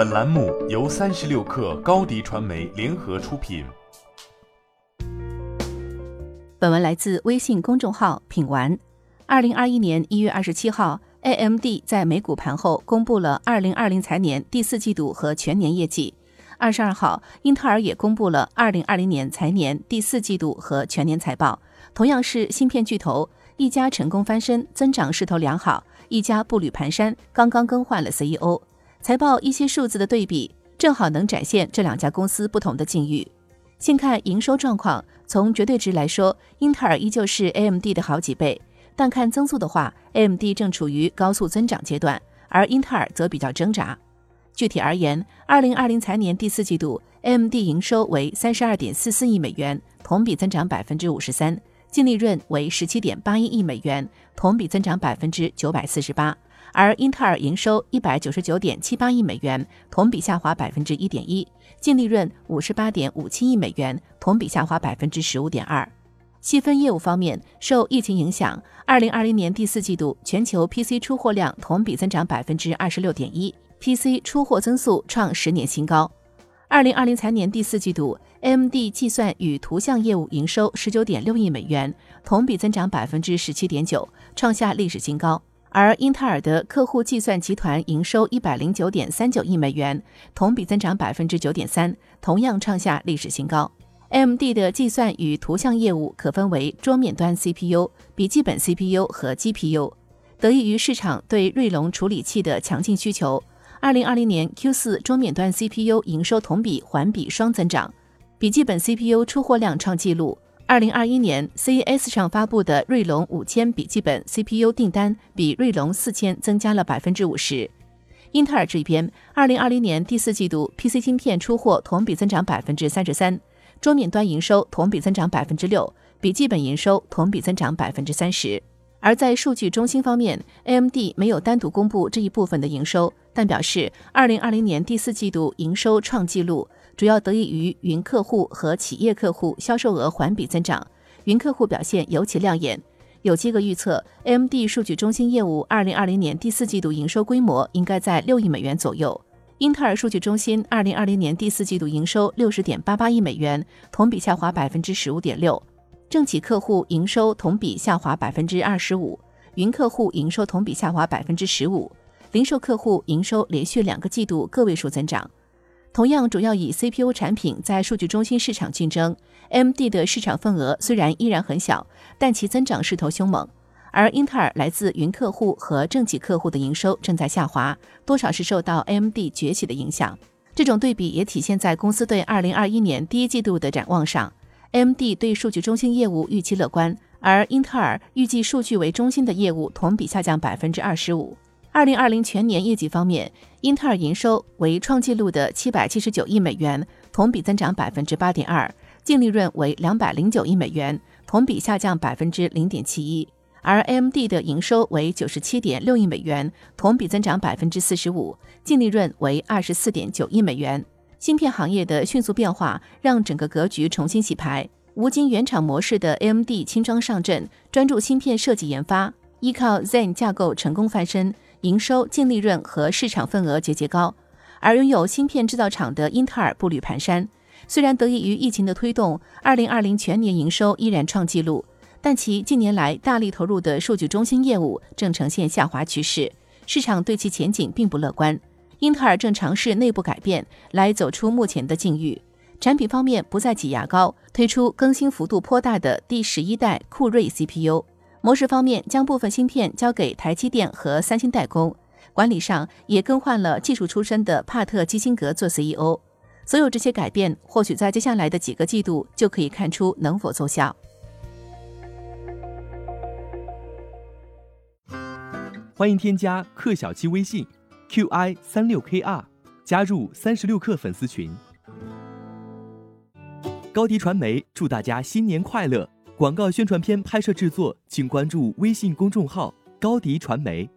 本栏目由三十六氪高低传媒联合出品。本文来自微信公众号“品玩”。二零二一年一月二十七号，AMD 在美股盘后公布了二零二零财年第四季度和全年业绩。二十二号，英特尔也公布了二零二零年财年第四季度和全年财报。同样是芯片巨头，一家成功翻身，增长势头良好；一家步履蹒跚，刚刚更换了 CEO。财报一些数字的对比，正好能展现这两家公司不同的境遇。先看营收状况，从绝对值来说，英特尔依旧是 AMD 的好几倍，但看增速的话，AMD 正处于高速增长阶段，而英特尔则比较挣扎。具体而言，二零二零财年第四季度，AMD 营收为三十二点四四亿美元，同比增长百分之五十三，净利润为十七点八一亿美元，同比增长百分之九百四十八。而英特尔营收一百九十九点七八亿美元，同比下滑百分之一点一，净利润五十八点五七亿美元，同比下滑百分之十五点二。细分业务方面，受疫情影响，二零二零年第四季度全球 PC 出货量同比增长百分之二十六点一，PC 出货增速创十年新高。二零二零财年第四季度，AMD 计算与图像业务营收十九点六亿美元，同比增长百分之十七点九，创下历史新高。而英特尔的客户计算集团营收一百零九点三九亿美元，同比增长百分之九点三，同样创下历史新高。AMD 的计算与图像业务可分为桌面端 CPU、笔记本 CPU 和 GPU。得益于市场对锐龙处理器的强劲需求，二零二零年 Q 四桌面端 CPU 营收同比、环比双增长，笔记本 CPU 出货量创纪录。二零二一年 CES 上发布的锐龙五千笔记本 CPU 订单比锐龙四千增加了百分之五十。英特尔这边，二零二零年第四季度 PC 芯片出货同比增长百分之三十三，桌面端营收同比增长百分之六，笔记本营收同比增长百分之三十。而在数据中心方面，AMD 没有单独公布这一部分的营收，但表示二零二零年第四季度营收创纪录。主要得益于云客户和企业客户销售额环比增长，云客户表现尤其亮眼。有机构预测，AMD 数据中心业务二零二零年第四季度营收规模应该在六亿美元左右。英特尔数据中心二零二零年第四季度营收六十点八八亿美元，同比下滑百分之十五点六。政企客户营收同比下滑百分之二十五，云客户营收同比下滑百分之十五，零售客户营收连续两个季度个位数增长。同样主要以 CPU 产品在数据中心市场竞争，AMD 的市场份额虽然依然很小，但其增长势头凶猛。而英特尔来自云客户和政企客户的营收正在下滑，多少是受到 AMD 崛起的影响。这种对比也体现在公司对2021年第一季度的展望上，AMD 对数据中心业务预期乐观，而英特尔预计数据为中心的业务同比下降百分之二十五。二零二零全年业绩方面，英特尔营收为创纪录的七百七十九亿美元，同比增长百分之八点二，净利润为两百零九亿美元，同比下降百分之零点七一。而 AMD 的营收为九十七点六亿美元，同比增长百分之四十五，净利润为二十四点九亿美元。芯片行业的迅速变化让整个格局重新洗牌，无经原厂模式的 AMD 轻装上阵，专注芯片设计研发，依靠 Zen 架构成功翻身。营收、净利润和市场份额节节高，而拥有芯片制造厂的英特尔步履蹒跚。虽然得益于疫情的推动，二零二零全年营收依然创纪录，但其近年来大力投入的数据中心业务正呈现下滑趋势，市场对其前景并不乐观。英特尔正尝试内部改变来走出目前的境遇。产品方面不再挤牙膏，推出更新幅度颇大的第十一代酷睿 CPU。模式方面，将部分芯片交给台积电和三星代工；管理上也更换了技术出身的帕特基辛格做 CEO。所有这些改变，或许在接下来的几个季度就可以看出能否奏效。欢迎添加克小七微信 qi 三六 kr，加入三十六氪粉丝群。高迪传媒祝大家新年快乐！广告宣传片拍摄制作，请关注微信公众号“高迪传媒”。